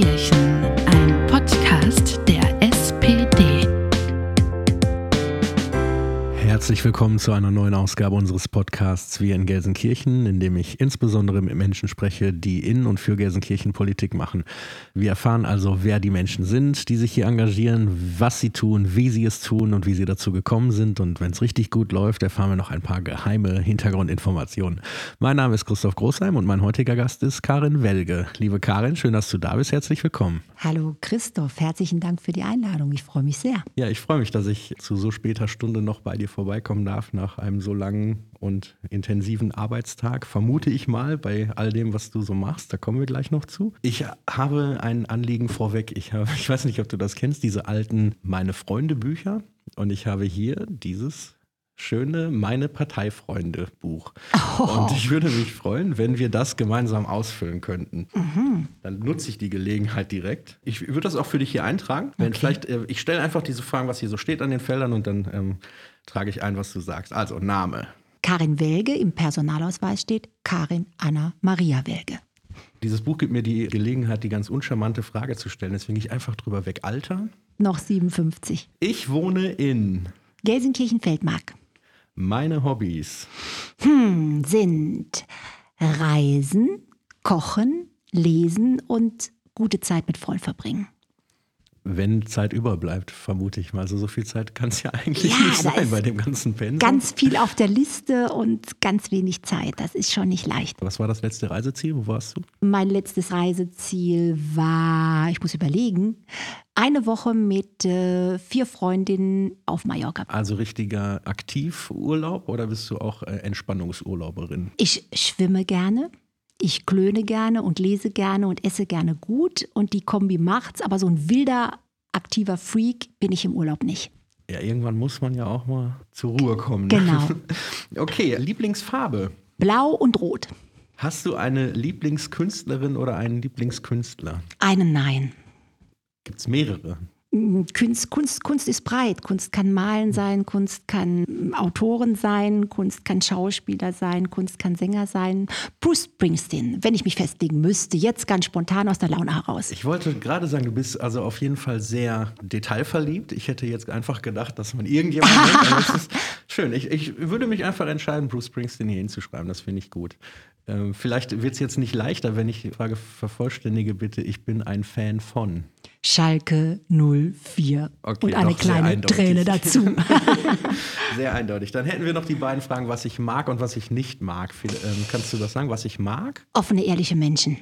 Gelsenkirchen, ein Herzlich willkommen zu einer neuen Ausgabe unseres Podcasts Wir in Gelsenkirchen, in dem ich insbesondere mit Menschen spreche, die in und für Gelsenkirchen Politik machen. Wir erfahren also, wer die Menschen sind, die sich hier engagieren, was sie tun, wie sie es tun und wie sie dazu gekommen sind. Und wenn es richtig gut läuft, erfahren wir noch ein paar geheime Hintergrundinformationen. Mein Name ist Christoph Großheim und mein heutiger Gast ist Karin Welge. Liebe Karin, schön, dass du da bist. Herzlich willkommen. Hallo Christoph, herzlichen Dank für die Einladung. Ich freue mich sehr. Ja, ich freue mich, dass ich zu so später Stunde noch bei dir vorbeikommen darf nach einem so langen und intensiven Arbeitstag, vermute ich mal, bei all dem, was du so machst. Da kommen wir gleich noch zu. Ich habe ein Anliegen vorweg. Ich, habe, ich weiß nicht, ob du das kennst, diese alten Meine Freunde Bücher. Und ich habe hier dieses schöne Meine Parteifreunde Buch. Oh. Und ich würde mich freuen, wenn wir das gemeinsam ausfüllen könnten. Dann nutze ich die Gelegenheit direkt. Ich würde das auch für dich hier eintragen. Wenn vielleicht, äh, ich stelle einfach diese Fragen, was hier so steht an den Feldern und dann ähm, trage ich ein, was du sagst. Also Name. Karin Welge, im Personalausweis steht Karin Anna Maria Welge. Dieses Buch gibt mir die Gelegenheit, die ganz uncharmante Frage zu stellen. Deswegen gehe ich einfach drüber weg. Alter. Noch 57. Ich wohne in Gelsenkirchen-Feldmark meine Hobbys. hm, sind Reisen, Kochen, Lesen und gute Zeit mit Freunden verbringen. Wenn Zeit überbleibt, vermute ich mal. Also so viel Zeit kann es ja eigentlich Ja, nicht sein bei dem ganzen Pensum. Ganz viel auf der Liste und ganz wenig Zeit. Das ist schon nicht leicht. Was war das letzte Reiseziel? Wo warst du? Mein letztes Reiseziel war, ich muss überlegen, eine Woche mit äh, vier Freundinnen auf Mallorca. Also richtiger Aktivurlaub oder bist du auch äh, Entspannungsurlauberin? Ich schwimme gerne, ich klöne gerne und lese gerne und esse gerne gut und die Kombi macht's, aber so ein wilder, aktiver Freak bin ich im Urlaub nicht. Ja, irgendwann muss man ja auch mal zur Ruhe kommen. ne? Genau. Okay, Lieblingsfarbe. Blau und Rot. Hast du eine Lieblingskünstlerin oder einen Lieblingskünstler? Einen Nein. Gibt es mehrere? Kunst, Kunst, Kunst ist breit. Kunst kann Malen sein, Kunst kann Autoren sein, Kunst kann Schauspieler sein, Kunst kann Sänger sein. Bruce Springsteen, wenn ich mich festlegen müsste, jetzt ganz spontan aus der Laune heraus. Ich wollte gerade sagen, du bist also auf jeden Fall sehr detailverliebt. Ich hätte jetzt einfach gedacht, dass man irgendjemand schön. Ich, ich würde mich einfach entscheiden, Bruce Springsteen hier hinzuschreiben. Das finde ich gut. Ähm, vielleicht wird es jetzt nicht leichter, wenn ich die Frage vervollständige, bitte. Ich bin ein Fan von. Schalke 04 Okay, und eine kleine. Träne dazu. Sehr eindeutig. Dann hätten wir noch die beiden Fragen, was ich mag und was ich nicht mag. Ähm, kannst du das sagen, was ich mag Offene, ehrliche Menschen.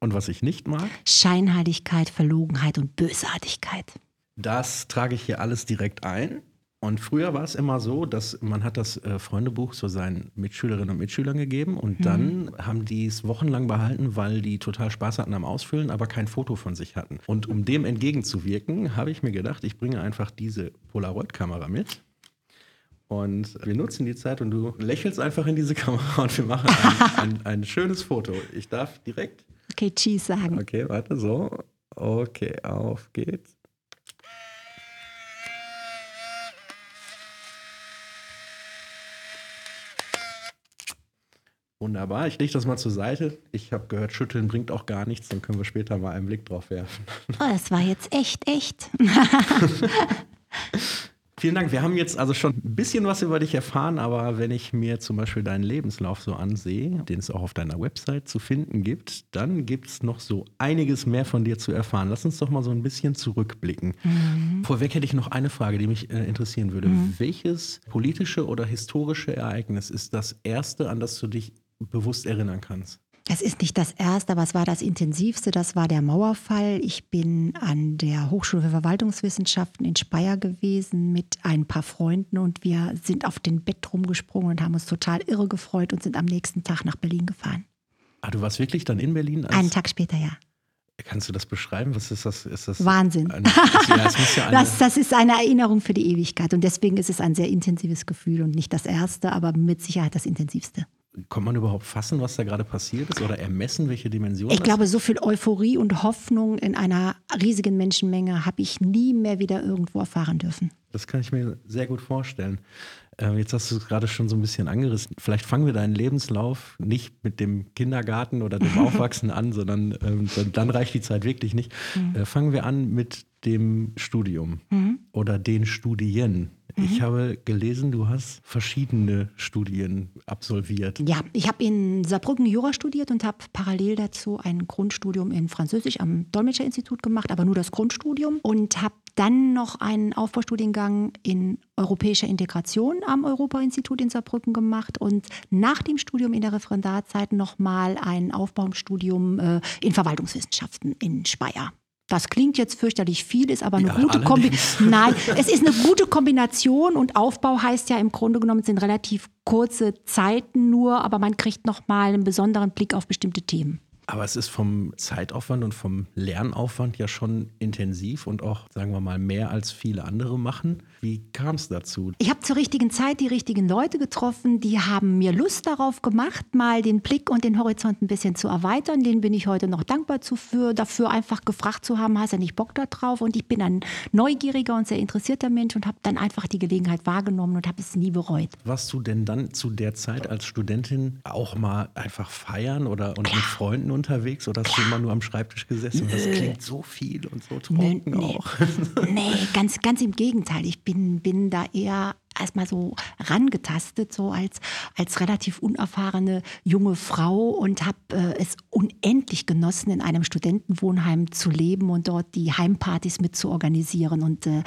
und was ich nicht mag? Scheinheiligkeit, Verlogenheit und Bösartigkeit. Das trage ich hier alles direkt ein. Und früher war es immer so, dass man hat das äh, Freundebuch zu seinen Mitschülerinnen und Mitschülern gegeben und dann haben die es wochenlang behalten, weil die total Spaß hatten am Ausfüllen, aber kein Foto von sich hatten. Und um dem entgegenzuwirken, habe ich mir gedacht, ich bringe einfach diese Polaroid-Kamera mit. Und wir nutzen die Zeit und du lächelst einfach in diese Kamera und wir machen ein, ein, ein schönes Foto. Ich darf direkt. Okay, Cheese sagen. Okay, warte, so. Okay, auf geht's. Wunderbar, ich lege das mal zur Seite. Ich habe gehört, schütteln bringt auch gar nichts, dann können wir später mal einen Blick drauf werfen. Oh, das war jetzt echt, echt. Vielen Dank. Wir haben jetzt also schon ein bisschen was über dich erfahren, aber wenn ich mir zum Beispiel deinen Lebenslauf so ansehe, den es auch auf deiner Website zu finden gibt, dann gibt es noch so einiges mehr von dir zu erfahren. Lass uns doch mal so ein bisschen zurückblicken. Vorweg hätte ich noch eine Frage, die mich äh, interessieren würde. Welches politische oder historische Ereignis ist das erste, an das du dich bewusst erinnern kannst? Es ist nicht das erste, aber es war das intensivste. Das war der Mauerfall. Ich bin an der Hochschule für Verwaltungswissenschaften in Speyer gewesen mit ein paar Freunden und wir sind auf den Bett rumgesprungen und haben uns total irre gefreut und sind am nächsten Tag nach Berlin gefahren. Ah, du warst wirklich dann in Berlin? Einen Tag später, ja. Kannst du das beschreiben? Was ist das? Ist das Wahnsinn. Eine, ja, muss ja eine, Das, das ist eine Erinnerung für die Ewigkeit und deswegen ist es ein sehr intensives Gefühl und nicht das erste, aber mit Sicherheit das intensivste. Kann man überhaupt fassen, was da gerade passiert ist oder ermessen, welche Dimensionen? Ich glaube, so viel Euphorie und Hoffnung in einer riesigen Menschenmenge habe ich nie mehr wieder irgendwo erfahren dürfen. Das kann ich mir sehr gut vorstellen. Äh, jetzt hast du es gerade schon so ein bisschen angerissen. Vielleicht fangen wir deinen Lebenslauf nicht mit dem Kindergarten oder dem Aufwachsen an, sondern ähm, dann, dann, reicht die Zeit wirklich nicht. Mhm. Äh, fangen wir an mit dem Studium mhm. oder den Studien. Ich mhm. habe gelesen, du hast verschiedene Studien absolviert. Ja, ich habe in Saarbrücken Jura studiert und habe parallel dazu ein Grundstudium in Französisch am Dolmetscherinstitut gemacht, aber nur das Grundstudium und habe dann noch einen Aufbaustudiengang in europäischer Integration am Europa-Institut in Saarbrücken gemacht und nach dem Studium in der Referendarzeit nochmal ein Aufbaustudium äh, in Verwaltungswissenschaften in Speyer. Das klingt jetzt fürchterlich viel, ist aber eine ja, gute Kombination. Nein, es ist eine gute Kombination und Aufbau heißt ja im Grunde genommen, es sind relativ kurze Zeiten nur, aber man kriegt nochmal einen besonderen Blick auf bestimmte Themen. Aber es ist vom Zeitaufwand und vom Lernaufwand ja schon intensiv und auch, sagen wir mal, mehr als viele andere machen. Wie kam es dazu? Ich habe zur richtigen Zeit die richtigen Leute getroffen, die haben mir Lust darauf gemacht, mal den Blick und den Horizont ein bisschen zu erweitern. Den bin ich heute noch dankbar für, dafür einfach gefragt zu haben, hast du nicht Bock da drauf? Und ich bin ein neugieriger und sehr interessierter Mensch und habe dann einfach die Gelegenheit wahrgenommen und habe es nie bereut. Warst du denn dann zu der Zeit als Studentin auch mal einfach feiern oder und mit Freunden unterwegs oder hast Klar. du immer nur am Schreibtisch gesessen? Das klingt so viel und so trocken nee, auch. Nee, ganz, ganz im Gegenteil. Ich bin, bin da eher erstmal so rangetastet, so als, als relativ unerfahrene junge Frau und habe äh, es unendlich genossen, in einem Studentenwohnheim zu leben und dort die Heimpartys mit zu organisieren und äh,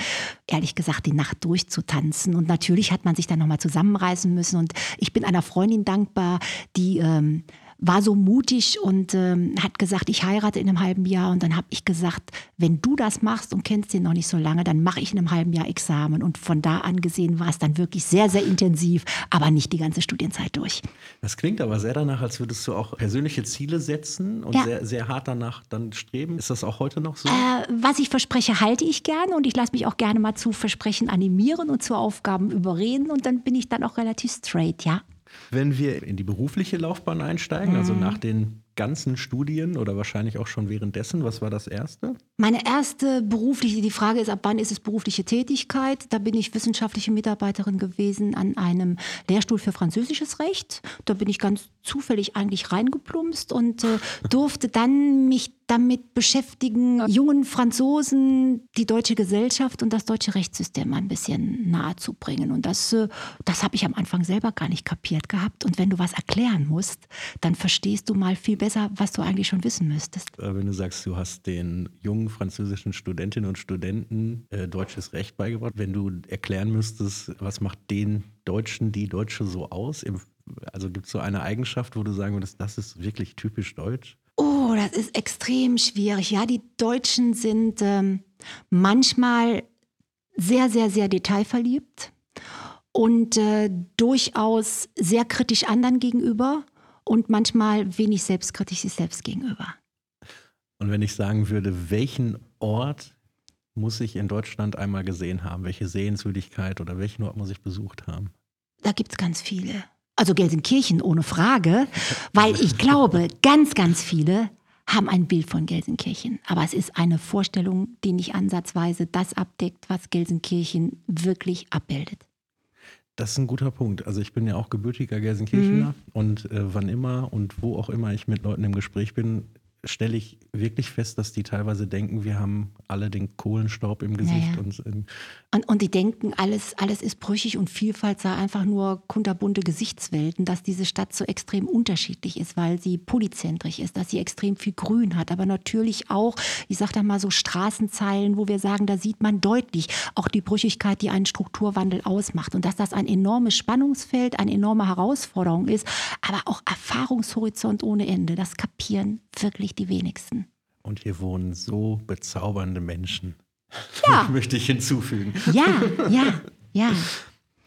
ehrlich gesagt die Nacht durchzutanzen. Und natürlich hat man sich dann nochmal zusammenreißen müssen und ich bin einer Freundin dankbar, die ähm, war so mutig und ähm, hat gesagt, ich heirate in einem halben Jahr. Und dann habe ich gesagt, wenn du das machst und kennst den noch nicht so lange, dann mache ich in einem halben Jahr Examen. Und von da an gesehen war es dann wirklich sehr, sehr intensiv, aber nicht die ganze Studienzeit durch. Das klingt aber sehr danach, als würdest du auch persönliche Ziele setzen und ja. sehr, sehr hart danach dann streben. Ist das auch heute noch so? Äh, was ich verspreche, halte ich gerne und ich lasse mich auch gerne mal zu Versprechen animieren und zu Aufgaben überreden und dann bin ich dann auch relativ straight, ja. Wenn wir in die berufliche Laufbahn einsteigen, also mhm. also nach den ganzen Studien oder wahrscheinlich auch schon währenddessen, was war das erste? Meine erste berufliche, die Frage ist, ab wann ist es berufliche Tätigkeit? Da bin ich wissenschaftliche Mitarbeiterin gewesen an einem Lehrstuhl für französisches Recht. Da bin ich ganz zufällig eigentlich reingeplumpst und äh, durfte dann mich damit beschäftigen, jungen Franzosen die deutsche Gesellschaft und das deutsche Rechtssystem ein bisschen nahe zu bringen. Und das, äh, das habe ich am Anfang selber gar nicht kapiert gehabt. Und wenn du was erklären musst, dann verstehst du mal viel besser, was du eigentlich schon wissen müsstest. Äh, wenn du sagst, du hast den jungen französischen Studentinnen und Studenten äh, deutsches Recht beigebracht, wenn du erklären müsstest, was macht den Deutschen, die Deutsche so aus? Im, also gibt es so eine Eigenschaft, wo du sagen würdest, das ist wirklich typisch deutsch? Oh, das ist extrem schwierig. Ja, die Deutschen sind ähm, manchmal sehr, sehr, sehr detailverliebt und äh, durchaus sehr kritisch anderen gegenüber und manchmal wenig selbstkritisch sich selbst gegenüber. Und wenn ich sagen würde, welchen Ort muss ich in Deutschland einmal gesehen haben? Welche Sehenswürdigkeit oder welchen Ort muss ich besucht haben? Da gibt es ganz viele. Also Gelsenkirchen ohne Frage, weil ich glaube, ganz, ganz viele haben ein Bild von Gelsenkirchen. Aber es ist eine Vorstellung, die nicht ansatzweise das abdeckt, was Gelsenkirchen wirklich abbildet. Das ist ein guter Punkt. Also ich bin ja auch gebürtiger Gelsenkirchener mhm. und äh, wann immer und wo auch immer ich mit Leuten im Gespräch bin, stelle ich wirklich fest, dass die teilweise denken, wir haben alle den Kohlenstaub im Gesicht. Ja, ja. Und, und, und, die denken, alles, alles ist brüchig und Vielfalt sei einfach nur kunterbunte Gesichtswelten, dass diese Stadt so extrem unterschiedlich ist, weil sie polyzentrisch ist, dass sie extrem viel Grün hat, aber natürlich auch, ich sage da mal so Straßenzeilen, wo wir sagen, da sieht man deutlich auch die Brüchigkeit, die einen Strukturwandel ausmacht und dass das ein enormes Spannungsfeld, eine enorme Herausforderung ist, aber auch Erfahrungshorizont ohne Ende. Das kapieren wirklich wirklich die wenigsten. Und hier wohnen so bezaubernde Menschen. Ja. Möchte ich hinzufügen. Ja, ja, ja.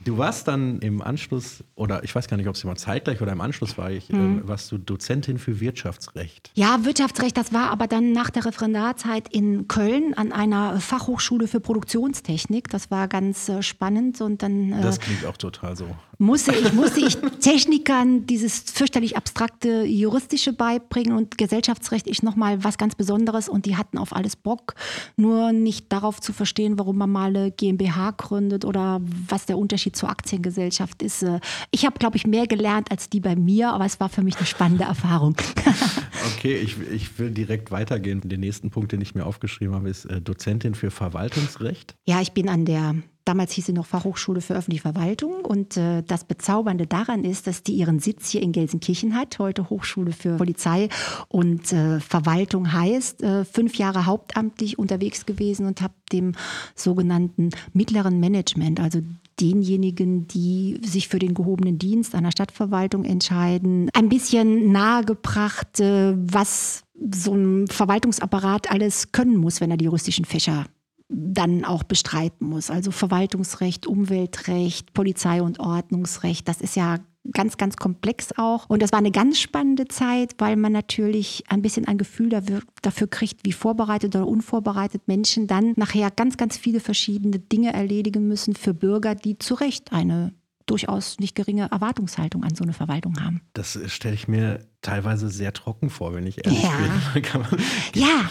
Du warst dann im Anschluss, oder ich weiß gar nicht, ob es immer zeitgleich oder im Anschluss war, ich, hm. äh, warst du Dozentin für Wirtschaftsrecht. Ja, Wirtschaftsrecht, das war aber dann nach der Referendarzeit in Köln an einer Fachhochschule für Produktionstechnik. Das war ganz äh, spannend und dann. Äh, das klingt auch total so. Musste ich, musste ich Technikern dieses fürchterlich abstrakte Juristische beibringen und Gesellschaftsrecht ist nochmal was ganz Besonderes und die hatten auf alles Bock, nur nicht darauf zu verstehen, warum man mal eine GmbH gründet oder was der Unterschied zur Aktiengesellschaft ist. Ich habe, glaube ich, mehr gelernt als die bei mir, aber es war für mich eine spannende Erfahrung. okay, ich, ich will direkt weitergehen. Den nächsten Punkt, den ich mir aufgeschrieben habe, ist äh, Dozentin für Verwaltungsrecht. Ja, ich bin an der Damals hieß sie noch Fachhochschule für öffentliche Verwaltung. Und äh, das Bezaubernde daran ist, dass die ihren Sitz hier in Gelsenkirchen hat, heute Hochschule für Polizei und äh, Verwaltung heißt. Äh, fünf Jahre hauptamtlich unterwegs gewesen und habe dem sogenannten mittleren Management, also denjenigen, die sich für den gehobenen Dienst einer Stadtverwaltung entscheiden, ein bisschen nahegebracht, äh, was so ein Verwaltungsapparat alles können muss, wenn er die juristischen Fächer dann auch bestreiten muss. Also Verwaltungsrecht, Umweltrecht, Polizei- und Ordnungsrecht, das ist ja ganz, ganz komplex auch. Und das war eine ganz spannende Zeit, weil man natürlich ein bisschen ein Gefühl dafür, kriegt, wie vorbereitet oder unvorbereitet Menschen dann nachher ganz, ganz viele verschiedene Dinge erledigen müssen für Bürger, die zu Recht eine durchaus nicht geringe Erwartungshaltung an so eine Verwaltung haben. Das stelle ich mir teilweise sehr trocken vor, wenn ich ehrlich ja. bin. ja,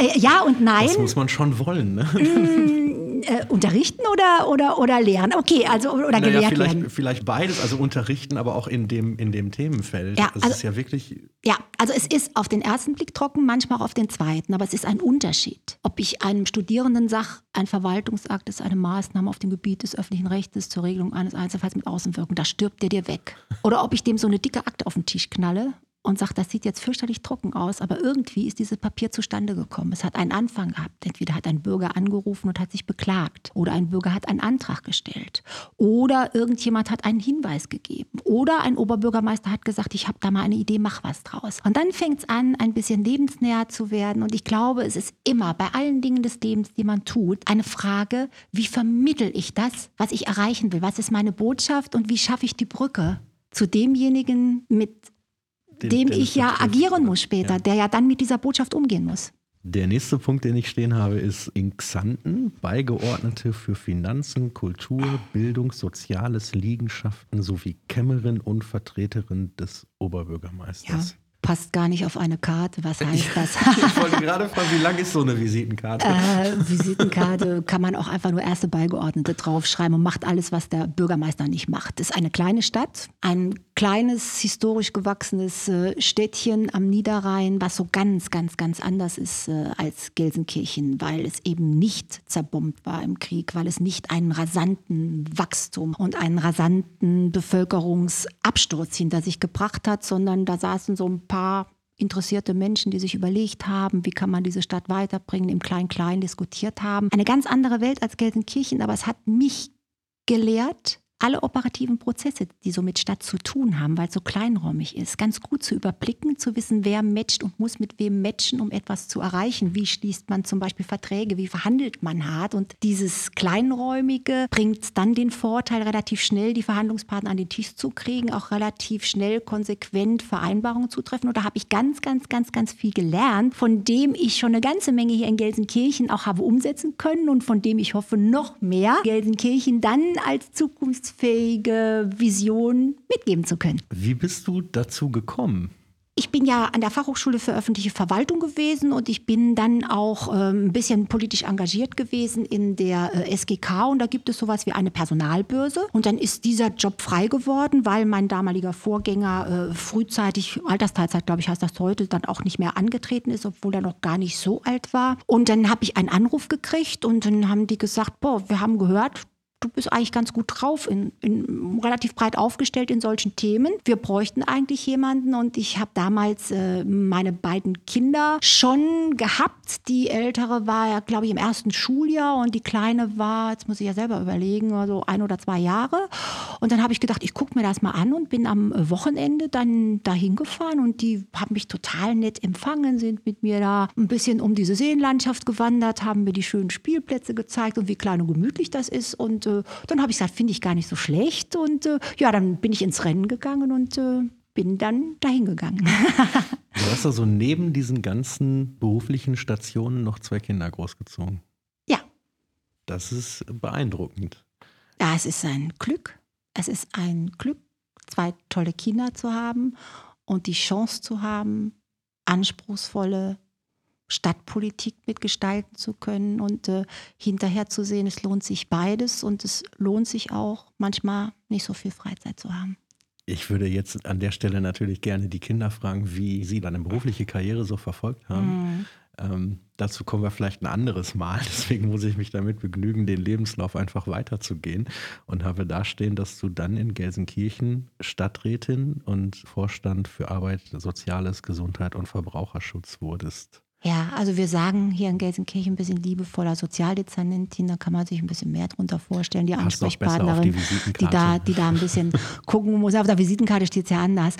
äh, ja und nein. Das muss man schon wollen. Ne? Mm, äh, unterrichten oder, oder, oder lehren? Okay, also oder naja, gelehrt vielleicht, werden. Vielleicht beides, also unterrichten, aber auch in dem, in dem Themenfeld. Ja, also, also ist ja wirklich. Ja, also es ist auf den ersten Blick trocken, manchmal auch auf den zweiten, aber es ist ein Unterschied. Ob ich einem Studierenden sage, ein Verwaltungsakt ist eine Maßnahme auf dem Gebiet des öffentlichen Rechts zur Regelung eines Einzelfalls mit Außenwirkung, da stirbt der dir weg. Oder ob ich dem so eine dicke Akte auf den Tisch knalle und sagt, das sieht jetzt fürchterlich trocken aus, aber irgendwie ist dieses Papier zustande gekommen. Es hat einen Anfang gehabt. Entweder hat ein Bürger angerufen und hat sich beklagt oder ein Bürger hat einen Antrag gestellt oder irgendjemand hat einen Hinweis gegeben oder ein Oberbürgermeister hat gesagt, ich habe da mal eine Idee, mach was draus. Und dann fängt es an, ein bisschen lebensnäher zu werden und ich glaube, es ist immer bei allen Dingen des Lebens, die man tut, eine Frage, wie vermittel ich das, was ich erreichen will? Was ist meine Botschaft und wie schaffe ich die Brücke zu demjenigen, mit dem, dem ich ja agieren muss später, ja. der ja dann mit dieser Botschaft umgehen muss. Der nächste Punkt, den ich stehen habe, ist in Xanten, Beigeordnete für Finanzen, Kultur, Bildung, Soziales, Liegenschaften sowie Kämmerin und Vertreterin des Oberbürgermeisters. Ja passt gar nicht auf eine Karte. Was heißt das? ich wollte gerade fragen, wie lang ist so eine Visitenkarte? Äh, Visitenkarte kann man auch einfach nur erste Beigeordnete draufschreiben und macht alles, was der Bürgermeister nicht macht. Das ist eine kleine Stadt, ein kleines, historisch gewachsenes äh, Städtchen am Niederrhein, was so ganz, ganz, ganz anders ist äh, als Gelsenkirchen, weil es eben nicht zerbombt war im Krieg, weil es nicht einen rasanten Wachstum und einen rasanten Bevölkerungsabsturz hinter sich gebracht hat, sondern da saßen so ein paar interessierte Menschen, die sich überlegt haben, wie kann man diese Stadt weiterbringen, im Klein-Klein diskutiert haben. Eine ganz andere Welt als Gelsenkirchen, aber es hat mich gelehrt, alle operativen Prozesse, die so mit zu tun haben, weil es so kleinräumig ist, ganz gut zu überblicken, zu wissen, wer matcht und muss mit wem matchen, um etwas zu erreichen. Wie schließt man zum Beispiel Verträge, wie verhandelt man hart? Und dieses Kleinräumige bringt dann den Vorteil, relativ schnell die Verhandlungspartner an den Tisch zu kriegen, auch relativ schnell konsequent Vereinbarungen zu treffen. Und da habe ich ganz, ganz, ganz, ganz viel gelernt, von dem ich schon eine ganze Menge hier in Gelsenkirchen auch habe umsetzen können und von dem ich hoffe, noch mehr Gelsenkirchen dann als Zukunfts zukunftsfähige Vision mitgeben zu können. Wie bist du dazu gekommen? Ich bin ja an der Fachhochschule für öffentliche Verwaltung gewesen und ich bin dann auch äh, ein bisschen politisch engagiert gewesen in der äh, SGK und da gibt es sowas wie eine Personalbörse und dann ist dieser Job frei geworden, weil mein damaliger Vorgänger äh, frühzeitig, Altersteilzeit glaube ich heißt das heute, dann auch nicht mehr angetreten ist, obwohl er noch gar nicht so alt war. Und dann habe ich einen Anruf gekriegt und dann haben die gesagt, boah, wir haben gehört, du bist eigentlich ganz gut drauf, in, in, relativ breit aufgestellt in solchen Themen. Wir bräuchten eigentlich jemanden und ich habe damals äh, meine beiden Kinder schon gehabt. Die ältere war ja, glaube ich, im ersten Schuljahr und die kleine war, jetzt muss ich ja selber überlegen, also ein oder zwei Jahre. Und dann habe ich gedacht, ich gucke mir das mal an und bin am Wochenende dann dahin gefahren und die haben mich total nett empfangen, sind mit mir da ein bisschen um diese Seenlandschaft gewandert, haben mir die schönen Spielplätze gezeigt und wie klein und gemütlich das ist und äh, dann habe ich gesagt, finde ich gar nicht so schlecht. Und äh, ja, dann bin ich ins Rennen gegangen und äh, bin dann dahin gegangen. du hast also neben diesen ganzen beruflichen Stationen noch zwei Kinder großgezogen. Ja. Das ist beeindruckend. Ja, es ist ein Glück. es ist ein Glück, zwei tolle Kinder zu haben und die Chance zu haben, anspruchsvolle Stadtpolitik mitgestalten zu können und äh, hinterher zu sehen, es lohnt sich beides und es lohnt sich auch manchmal nicht so viel Freizeit zu haben. Ich würde jetzt an der Stelle natürlich gerne die Kinder fragen, wie sie deine berufliche Karriere so verfolgt haben. Mhm. Ähm, dazu kommen wir vielleicht ein anderes Mal. Deswegen muss ich mich damit begnügen, den Lebenslauf einfach weiterzugehen und habe da stehen, dass du dann in Gelsenkirchen Stadträtin und Vorstand für Arbeit, Soziales, Gesundheit und Verbraucherschutz wurdest. Ja, also wir sagen hier in Gelsenkirchen ein bisschen liebevoller Sozialdezernentin, da kann man sich ein bisschen mehr drunter vorstellen. Die Ansprechpartnerin, die, die, da, die da ein bisschen gucken muss. Auf der Visitenkarte steht es ja anders.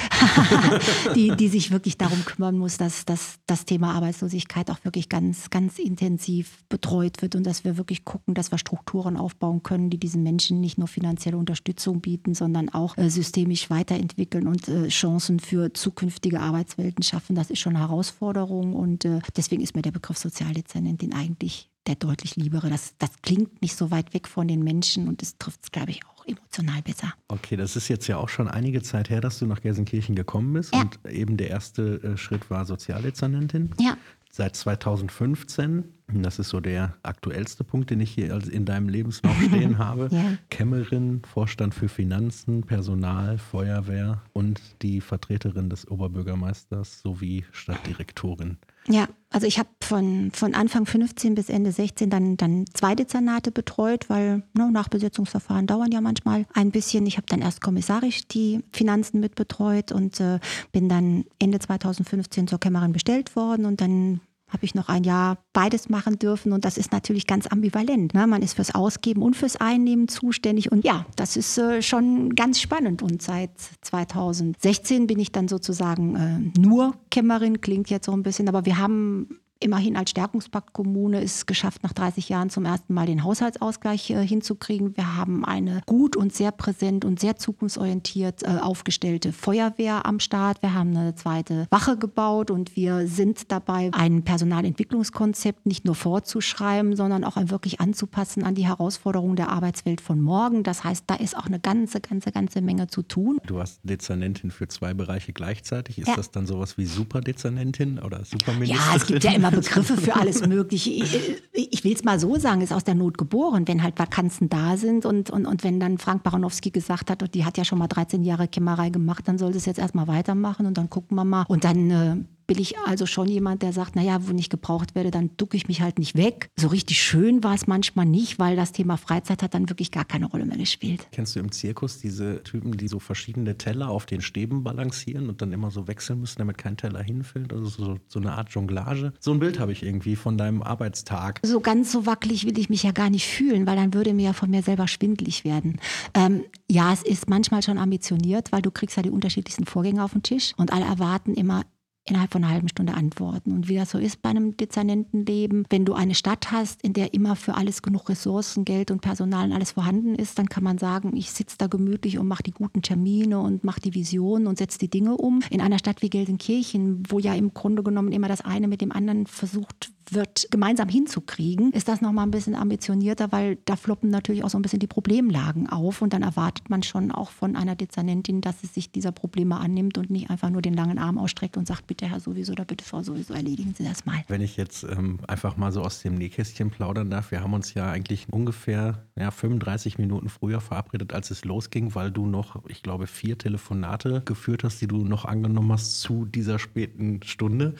die, die sich wirklich darum kümmern muss, dass, dass das Thema Arbeitslosigkeit auch wirklich ganz, ganz intensiv betreut wird und dass wir wirklich gucken, dass wir Strukturen aufbauen können, die diesen Menschen nicht nur finanzielle Unterstützung bieten, sondern auch äh, systemisch weiterentwickeln und äh, Chancen für zukünftige Arbeitswelten schaffen. Das ist schon eine Herausforderung und äh, Deswegen ist mir der Begriff Sozialdezernentin eigentlich der deutlich liebere. Das, das klingt nicht so weit weg von den Menschen und es trifft es, glaube ich, auch emotional besser. Okay, das ist jetzt ja auch schon einige Zeit her, dass du nach Gelsenkirchen gekommen bist ja. und eben der erste äh, Schritt war Sozialdezernentin. Ja. Seit 2015, das ist so der aktuellste Punkt, den ich hier in deinem Lebenslauf stehen habe. ja. Kämmerin, Vorstand für Finanzen, Personal, Feuerwehr und die Vertreterin des Oberbürgermeisters sowie Stadtdirektorin. Ja, also ich habe von, von Anfang 15 bis Ende 16 dann, dann zwei Dezernate betreut, weil ne, Nachbesetzungsverfahren dauern ja manchmal ein bisschen. Ich habe dann erst kommissarisch die Finanzen mitbetreut und äh, bin dann Ende 2015 zur Kämmerin bestellt worden und dann habe ich noch ein Jahr beides machen dürfen und das ist natürlich ganz ambivalent. Ne? Man ist fürs Ausgeben und fürs Einnehmen zuständig und ja, das ist äh, schon ganz spannend und seit 2016 bin ich dann sozusagen äh, nur Kämmerin, klingt jetzt so ein bisschen, aber wir haben immerhin als Stärkungspakt-Kommune ist es geschafft, nach 30 Jahren zum ersten Mal den Haushaltsausgleich äh, hinzukriegen. Wir haben eine gut und sehr präsent und sehr zukunftsorientiert äh, aufgestellte Feuerwehr am Start. Wir haben eine zweite Wache gebaut und wir sind dabei, ein Personalentwicklungskonzept nicht nur vorzuschreiben, sondern auch wirklich anzupassen an die Herausforderungen der Arbeitswelt von morgen. Das heißt, da ist auch eine ganze, ganze, ganze Menge zu tun. Du hast Dezernentin für zwei Bereiche gleichzeitig. Ist ja. das dann sowas wie Superdezernentin oder Superministerin? Ja, es gibt ja immer immer Begriffe für alles Mögliche. Ich, ich will es mal so sagen, ist aus der Not geboren, wenn halt Vakanzen da sind und, und, und wenn dann Frank Baranowski gesagt hat, die hat ja schon mal 13 Jahre Kämmerei gemacht, dann soll es jetzt erstmal weitermachen und dann gucken wir mal. Und dann äh, bin ich also schon jemand, der sagt, naja, wo ich gebraucht werde, dann ducke ich mich halt nicht weg. So richtig schön war es manchmal nicht, weil das Thema Freizeit hat dann wirklich gar keine Rolle mehr gespielt. Kennst du im Zirkus diese Typen, die so verschiedene Teller auf den Stäben balancieren und dann immer so wechseln müssen, damit kein Teller hinfällt? Also so, so eine Art Jonglage. So ein Bild habe ich irgendwie von deinem Arbeitstag. So ganz so wackelig will ich mich ja gar nicht fühlen, weil dann würde mir ja von mir selber schwindelig werden. Ähm, ja, es ist manchmal schon ambitioniert, weil du kriegst ja die unterschiedlichsten Vorgänge auf den Tisch und alle erwarten immer innerhalb von einer halben Stunde antworten. Und wie das so ist bei einem Dezernentenleben, wenn du eine Stadt hast, in der immer für alles genug Ressourcen, Geld und Personal und alles vorhanden ist, dann kann man sagen, ich sitze da gemütlich und mache die guten Termine und mache die Visionen und setze die Dinge um. In einer Stadt wie Gelsenkirchen, wo ja im Grunde genommen immer das eine mit dem anderen versucht wird, gemeinsam hinzukriegen, ist das nochmal ein bisschen ambitionierter, weil da floppen natürlich auch so ein bisschen die Problemlagen auf und dann erwartet man schon auch von einer Dezernentin, dass sie sich dieser Probleme annimmt und nicht einfach nur den langen Arm ausstreckt und sagt, bitte Herr sowieso oder bitte Frau sowieso, erledigen Sie das mal. Wenn ich jetzt ähm, einfach mal so aus dem Nähkästchen plaudern darf, wir haben uns ja eigentlich ungefähr ja, 35 Minuten früher verabredet, als es losging, weil du noch, ich glaube, vier Telefonate geführt hast, die du noch angenommen hast zu dieser späten Stunde.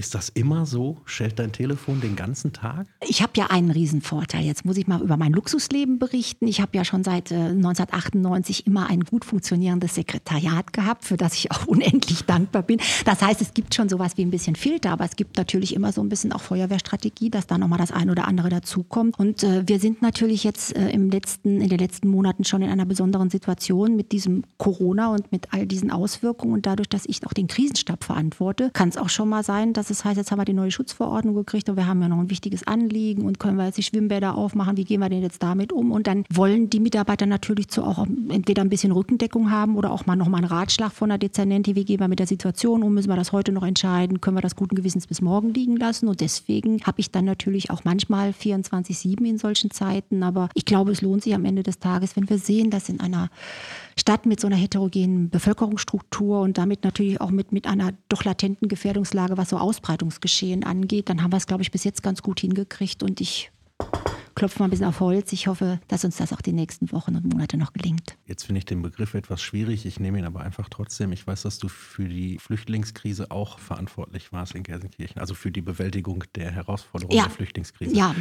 Ist das immer so? Schellt dein Telefon den ganzen Tag? Ich habe ja einen Riesenvorteil. Jetzt muss ich mal über mein Luxusleben berichten. Ich habe ja schon seit äh, 1998 immer ein gut funktionierendes Sekretariat gehabt, für das ich auch unendlich dankbar bin. Das heißt, es gibt schon sowas wie ein bisschen Filter, aber es gibt natürlich immer so ein bisschen auch Feuerwehrstrategie, dass da nochmal das eine oder andere dazukommt. Und äh, wir sind natürlich jetzt äh, im letzten, in den letzten Monaten schon in einer besonderen Situation mit diesem Corona und mit all diesen Auswirkungen. Und dadurch, dass ich auch den Krisenstab verantworte, kann es auch schon mal sein, dass Das heißt, jetzt haben wir die neue Schutzverordnung gekriegt und wir haben ja noch ein wichtiges Anliegen und können wir jetzt die Schwimmbäder aufmachen, wie gehen wir denn jetzt damit um? Und dann wollen die Mitarbeiter natürlich zu auch entweder ein bisschen Rückendeckung haben oder auch mal nochmal einen Ratschlag von der Dezernentin, wie gehen wir mit der Situation um, müssen wir das heute noch entscheiden, können wir das guten Gewissens bis morgen liegen lassen? Und deswegen habe ich dann natürlich auch manchmal 24-7 in solchen Zeiten, aber ich glaube, es lohnt sich am Ende des Tages, wenn wir sehen, dass in einer Stadt mit so einer heterogenen Bevölkerungsstruktur und damit natürlich auch mit, mit einer doch latenten Gefährdungslage, was so Ausbreitungsgeschehen angeht, dann haben wir es, glaube ich, bis jetzt ganz gut hingekriegt und ich klopfe mal ein bisschen auf Holz. Ich hoffe, dass uns das auch die nächsten Wochen und Monate noch gelingt. Jetzt finde ich den Begriff etwas schwierig. Ich nehme ihn aber einfach trotzdem. Ich weiß, dass du für die Flüchtlingskrise auch verantwortlich warst in Gelsenkirchen, also für die Bewältigung der Herausforderungen Ja. der Flüchtlingskrise. Ja,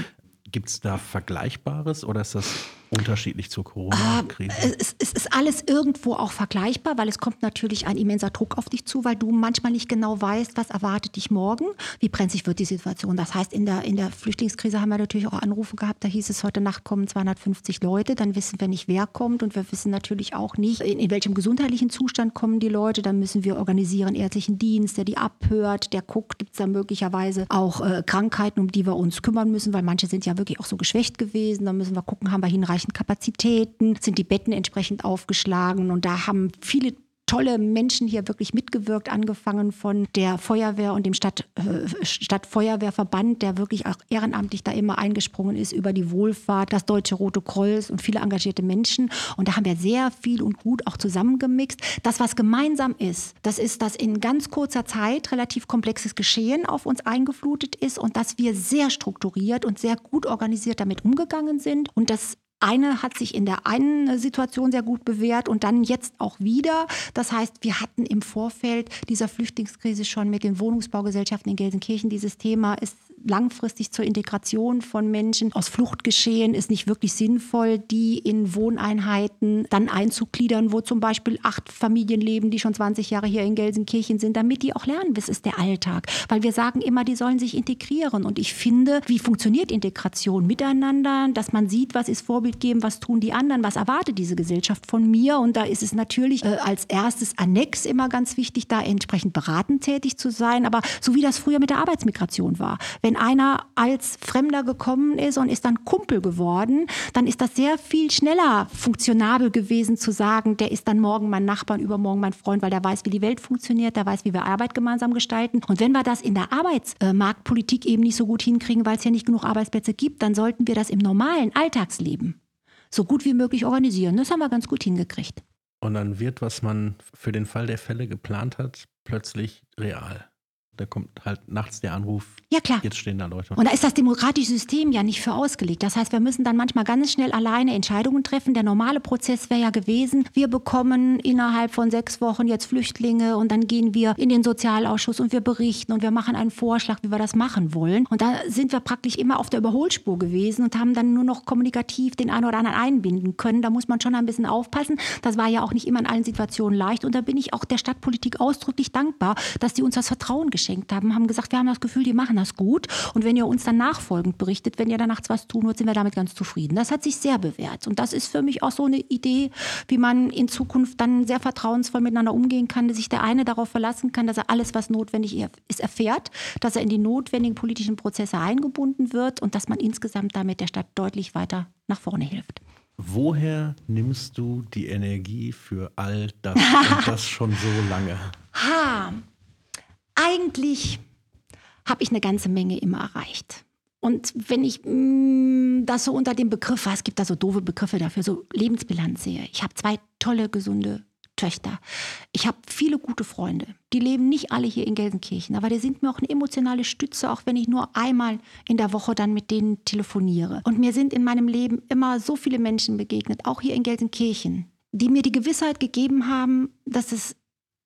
Gibt es da Vergleichbares oder ist das unterschiedlich zur Corona-Krise? Ah, es, es ist alles irgendwo auch vergleichbar, weil es kommt natürlich ein immenser Druck auf dich zu, weil du manchmal nicht genau weißt, was erwartet dich morgen, wie brenzlig wird die Situation. Das heißt, in der, in der Flüchtlingskrise haben wir natürlich auch Anrufe gehabt, da hieß es, heute Nacht kommen 250 Leute, dann wissen wir nicht, wer kommt und wir wissen natürlich auch nicht, in, in welchem gesundheitlichen Zustand kommen die Leute. Dann müssen wir organisieren, ärztlichen Dienst, der die abhört, der guckt, gibt es da möglicherweise auch äh, Krankheiten, um die wir uns kümmern müssen, weil manche sind ja wirklich auch so geschwächt gewesen. Da müssen wir gucken, haben wir hinreichend Kapazitäten, sind die Betten entsprechend aufgeschlagen und da haben viele tolle Menschen hier wirklich mitgewirkt, angefangen von der Feuerwehr und dem Stadt, äh, Stadtfeuerwehrverband, der wirklich auch ehrenamtlich da immer eingesprungen ist über die Wohlfahrt, das Deutsche Rote Kreuz und viele engagierte Menschen. Und da haben wir sehr viel und gut auch zusammengemixt. Das, was gemeinsam ist, das ist, dass in ganz kurzer Zeit relativ komplexes Geschehen auf uns eingeflutet ist und dass wir sehr strukturiert und sehr gut organisiert damit umgegangen sind und das eine hat sich in der einen Situation sehr gut bewährt und dann jetzt auch wieder. Das heißt, wir hatten im Vorfeld dieser Flüchtlingskrise schon mit den Wohnungsbaugesellschaften in Gelsenkirchen dieses Thema ist langfristig zur Integration von Menschen aus Fluchtgeschehen ist nicht wirklich sinnvoll, die in Wohneinheiten dann einzugliedern, wo zum Beispiel acht Familien leben, die schon 20 Jahre hier in Gelsenkirchen sind, damit die auch lernen, was ist der Alltag. Weil wir sagen immer, die sollen sich integrieren. Und ich finde, wie funktioniert Integration miteinander, dass man sieht, was ist Vorbild geben, was tun die anderen, was erwartet diese Gesellschaft von mir. Und da ist es natürlich äh, als erstes Annex immer ganz wichtig, da entsprechend beratend tätig zu sein. Aber so wie das früher mit der Arbeitsmigration war. Wenn einer als Fremder gekommen ist und ist dann Kumpel geworden, dann ist das sehr viel schneller funktionabel gewesen zu sagen, der ist dann morgen mein Nachbar und übermorgen mein Freund, weil der weiß, wie die Welt funktioniert, der weiß, wie wir Arbeit gemeinsam gestalten. Und wenn wir das in der Arbeitsmarktpolitik eben nicht so gut hinkriegen, weil es ja nicht genug Arbeitsplätze gibt, dann sollten wir das im normalen Alltagsleben so gut wie möglich organisieren. Das haben wir ganz gut hingekriegt. Und dann wird, was man für den Fall der Fälle geplant hat, plötzlich real. Da kommt halt nachts der Anruf, Ja, klar. jetzt stehen da Leute. Und da ist das demokratische System ja nicht für ausgelegt. Das heißt, wir müssen dann manchmal ganz schnell alleine Entscheidungen treffen. Der normale Prozess wäre ja gewesen, wir bekommen innerhalb von sechs Wochen jetzt Flüchtlinge und dann gehen wir in den Sozialausschuss und wir berichten und wir machen einen Vorschlag, wie wir das machen wollen. Und da sind wir praktisch immer auf der Überholspur gewesen und haben dann nur noch kommunikativ den einen oder anderen einbinden können. Da muss man schon ein bisschen aufpassen. Das war ja auch nicht immer in allen Situationen leicht. Und da bin ich auch der Stadtpolitik ausdrücklich dankbar, dass die uns das Vertrauen geschenkt haben, haben gesagt, wir haben das Gefühl, die machen das gut. Und wenn ihr uns dann nachfolgend berichtet, wenn ihr da nachts was tun wollt, sind wir damit ganz zufrieden. Das hat sich sehr bewährt. Und das ist für mich auch so eine Idee, wie man in Zukunft dann sehr vertrauensvoll miteinander umgehen kann, dass sich der eine darauf verlassen kann, dass er alles, was notwendig ist, erfährt, dass er in die notwendigen politischen Prozesse eingebunden wird und dass man insgesamt damit der Stadt deutlich weiter nach vorne hilft. Woher nimmst du die Energie für all das und das schon so lange? Ha, eigentlich habe ich eine ganze Menge immer erreicht. Und wenn ich mh, das so unter dem Begriff, es gibt da so doofe Begriffe dafür, so Lebensbilanz sehe. Ich habe zwei tolle, gesunde Töchter. Ich habe viele gute Freunde. Die leben nicht alle hier in Gelsenkirchen, aber die sind mir auch eine emotionale Stütze, auch wenn ich nur einmal in der Woche dann mit denen telefoniere. Und mir sind in meinem Leben immer so viele Menschen begegnet, auch hier in Gelsenkirchen, die mir die Gewissheit gegeben haben, dass es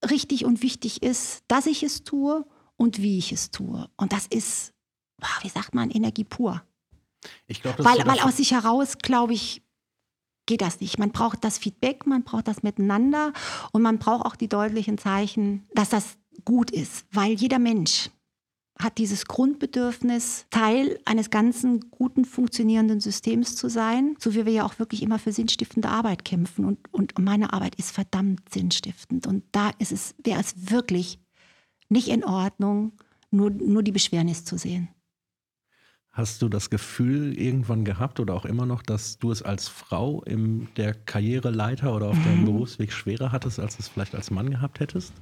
richtig und wichtig ist, dass ich es tue und wie ich es tue. Und das ist, wie sagt man, Energie pur. Ich glaube, das Weil, so weil aus sich heraus, glaube ich, geht das nicht. Man braucht das Feedback, man braucht das Miteinander und man braucht auch die deutlichen Zeichen, dass das gut ist. Weil jeder Mensch hat dieses Grundbedürfnis, Teil eines ganzen guten, funktionierenden Systems zu sein, so wie wir ja auch wirklich immer für sinnstiftende Arbeit kämpfen. Und, und meine Arbeit ist verdammt sinnstiftend. Und da ist es, wäre es wirklich nicht in Ordnung, nur, nur die Beschwernis zu sehen. Hast du das Gefühl irgendwann gehabt oder auch immer noch, dass du es als Frau in der Karriereleiter oder auf deinem. Berufsweg schwerer hattest, als es vielleicht als Mann gehabt hättest?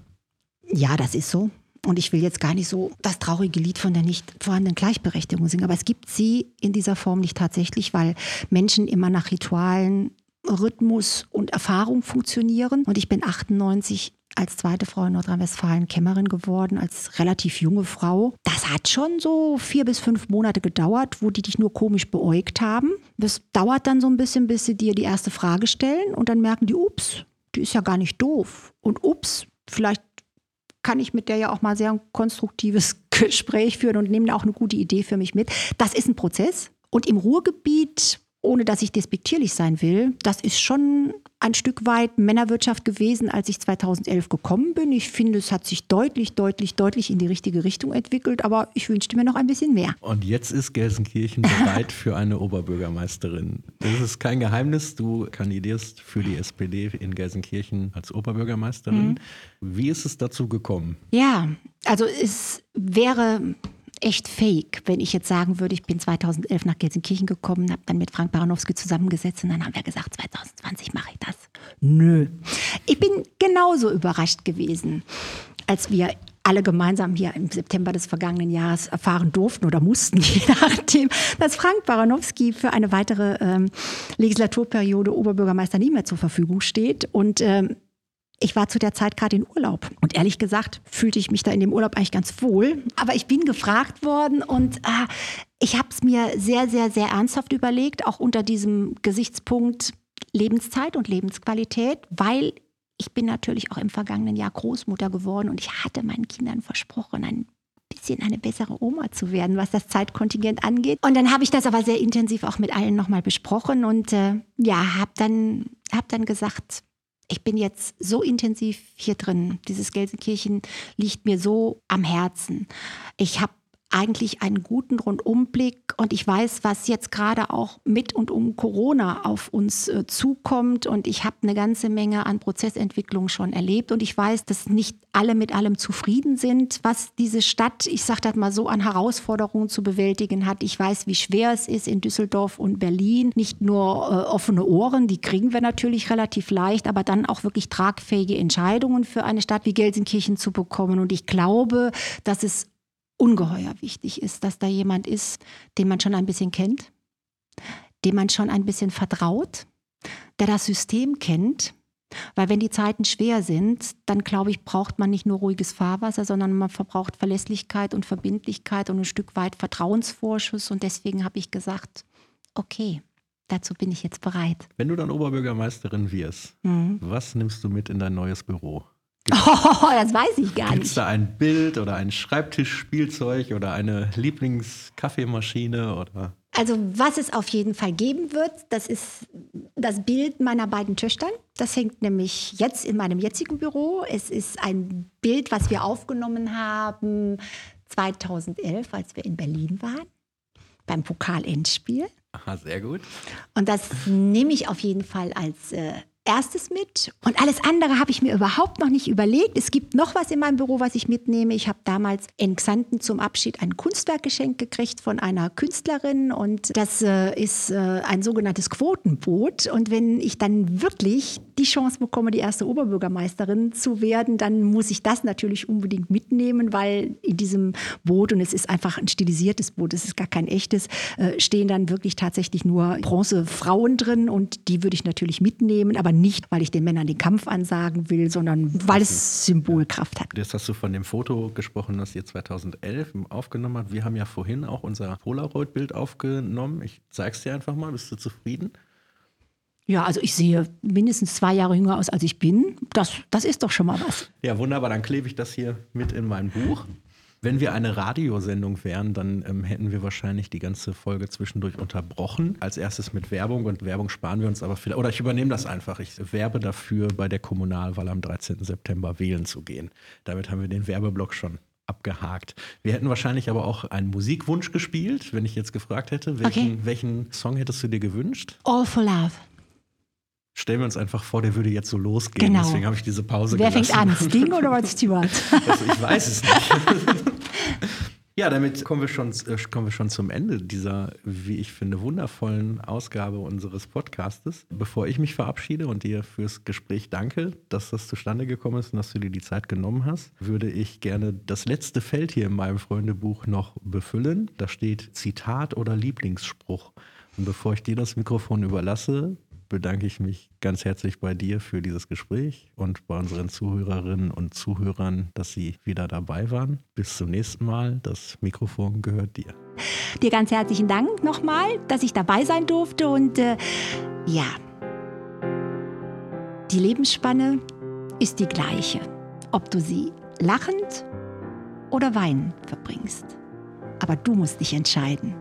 Ja, das ist so. Und ich will jetzt gar nicht so das traurige Lied von der nicht vorhandenen Gleichberechtigung singen, aber es gibt sie in dieser Form nicht tatsächlich, weil Menschen immer nach Ritualen, Rhythmus und Erfahrung funktionieren. Und ich bin 98 als zweite Frau in Nordrhein-Westfalen Kämmerin geworden, als relativ junge Frau. Das hat schon so vier bis fünf Monate gedauert, wo die dich nur komisch beäugt haben. Das dauert dann so ein bisschen, bis sie dir die erste Frage stellen und dann merken die, ups, die ist ja gar nicht doof. Und ups, vielleicht kann ich mit der ja auch mal sehr ein konstruktives Gespräch führen und nehme da auch eine gute Idee für mich mit. Das ist ein Prozess. Und im Ruhrgebiet ohne dass ich despektierlich sein will, das ist schon ein Stück weit Männerwirtschaft gewesen, als ich 2011 gekommen bin. Ich finde, es hat sich deutlich, deutlich, deutlich in die richtige Richtung entwickelt, aber ich wünschte mir noch ein bisschen mehr. Und jetzt ist Gelsenkirchen bereit für eine Oberbürgermeisterin. Das ist kein Geheimnis, du kandidierst für die SPD in Gelsenkirchen als Oberbürgermeisterin. Mhm. Wie ist es dazu gekommen? Ja, also es wäre echt fake, wenn ich jetzt sagen würde, ich bin 2011 nach Gelsenkirchen gekommen, habe dann mit Frank Baranowski zusammengesetzt und dann haben wir gesagt, 2020 mache ich das. Nö. Ich bin genauso überrascht gewesen, als wir alle gemeinsam hier im September des vergangenen Jahres erfahren durften oder mussten, je nachdem, dass Frank Baranowski für eine weitere ähm, Legislaturperiode Oberbürgermeister nie mehr zur Verfügung steht. Und ähm, ich war zu der Zeit gerade in Urlaub und ehrlich gesagt fühlte ich mich da in dem Urlaub eigentlich ganz wohl. Aber ich bin gefragt worden und äh, ich habe es mir sehr, sehr, sehr ernsthaft überlegt, auch unter diesem Gesichtspunkt Lebenszeit und Lebensqualität, weil ich bin natürlich auch im vergangenen Jahr Großmutter geworden und ich hatte meinen Kindern versprochen, ein bisschen eine bessere Oma zu werden, was das Zeitkontingent angeht. Und dann habe ich das aber sehr intensiv auch mit allen nochmal besprochen und äh, ja, habe dann, hab dann gesagt, ich bin jetzt so intensiv hier drin. Dieses Gelsenkirchen liegt mir so am Herzen. Ich habe eigentlich einen guten Rundumblick. Und ich weiß, was jetzt gerade auch mit und um Corona auf uns äh, zukommt. Und ich habe eine ganze Menge an Prozessentwicklung schon erlebt. Und ich weiß, dass nicht alle mit allem zufrieden sind, was diese Stadt, ich sage das mal so, an Herausforderungen zu bewältigen hat. Ich weiß, wie schwer es ist in Düsseldorf und Berlin, nicht nur äh, offene Ohren, die kriegen wir natürlich relativ leicht, aber dann auch wirklich tragfähige Entscheidungen für eine Stadt wie Gelsenkirchen zu bekommen. Und ich glaube, dass es ungeheuer wichtig ist, dass da jemand ist, den man schon ein bisschen kennt, dem man schon ein bisschen vertraut, der das System kennt. Weil wenn die Zeiten schwer sind, dann glaube ich, braucht man nicht nur ruhiges Fahrwasser, sondern man verbraucht Verlässlichkeit und Verbindlichkeit und ein Stück weit Vertrauensvorschuss. Und deswegen habe ich gesagt, okay, dazu bin ich jetzt bereit. Wenn du dann Oberbürgermeisterin wirst, mhm. was nimmst du mit in dein neues Büro? Oh, das weiß ich gar nicht. Gibt es da ein Bild oder ein Schreibtischspielzeug oder eine Lieblingskaffeemaschine oder? Also was es auf jeden Fall geben wird, das ist das Bild meiner beiden Töchter. Das hängt nämlich jetzt in meinem jetzigen Büro. Es ist ein Bild, was wir aufgenommen haben 2011, als wir in Berlin waren, beim Pokalendspiel. Aha, sehr gut. Und das nehme ich auf jeden Fall als äh, erstes mit und alles andere habe ich mir überhaupt noch nicht überlegt. Es gibt noch was in meinem Büro, was ich mitnehme. Ich habe damals in Xanten zum Abschied ein Kunstwerk geschenkt gekriegt von einer Künstlerin und das äh, ist äh, ein sogenanntes Quotenboot. Und wenn ich dann wirklich die Chance bekomme, die erste Oberbürgermeisterin zu werden, dann muss ich das natürlich unbedingt mitnehmen, weil in diesem Boot, und es ist einfach ein stilisiertes Boot, es ist gar kein echtes, äh, stehen dann wirklich tatsächlich nur Bronzefrauen drin und die würde ich natürlich mitnehmen. Aber nicht, weil ich den Männern den Kampf ansagen will, sondern weil es Symbolkraft hat. Jetzt hast du von dem Foto gesprochen, das ihr 2011 aufgenommen habt. Wir haben ja vorhin auch unser Polaroid-Bild aufgenommen. Ich zeig's dir einfach mal. Bist du zufrieden? Ja, also ich sehe mindestens zwei Jahre jünger aus, als ich bin. Das, das ist doch schon mal was. Ja, wunderbar. Dann klebe ich das hier mit in mein Buch. Wenn wir eine Radiosendung wären, dann ähm, hätten wir wahrscheinlich die ganze Folge zwischendurch unterbrochen. Als erstes mit Werbung und Werbung sparen wir uns aber vielleicht. Oder ich übernehme das einfach. Ich werbe dafür, bei der Kommunalwahl am 13. September wählen zu gehen. Damit haben wir den Werbeblock schon abgehakt. Wir hätten wahrscheinlich aber auch einen Musikwunsch gespielt, wenn ich jetzt gefragt hätte, welchen, okay. welchen Song hättest du dir gewünscht? All for Love. Stellen wir uns einfach vor, der würde jetzt so losgehen. Genau. Deswegen habe ich diese Pause Wer gelassen. fängt an? Sting oder Rod Stewart? Also ich weiß es nicht. Ja, damit kommen wir, schon, äh, kommen wir schon zum Ende dieser, wie ich finde, wundervollen Ausgabe unseres Podcastes. Bevor ich mich verabschiede und dir fürs Gespräch danke, dass das zustande gekommen ist und dass du dir die Zeit genommen hast, würde ich gerne das letzte Feld hier in meinem Freundebuch noch befüllen. Da steht Zitat oder Lieblingsspruch. Und bevor ich dir das Mikrofon überlasse, bedanke ich mich ganz herzlich bei dir für dieses Gespräch und bei unseren Zuhörerinnen und Zuhörern, dass sie wieder dabei waren. Bis zum nächsten Mal. Das Mikrofon gehört dir. Dir ganz herzlichen Dank nochmal, dass ich dabei sein durfte und äh, ja, die Lebensspanne ist die gleiche, ob du sie lachend oder weinend verbringst. Aber du musst dich entscheiden.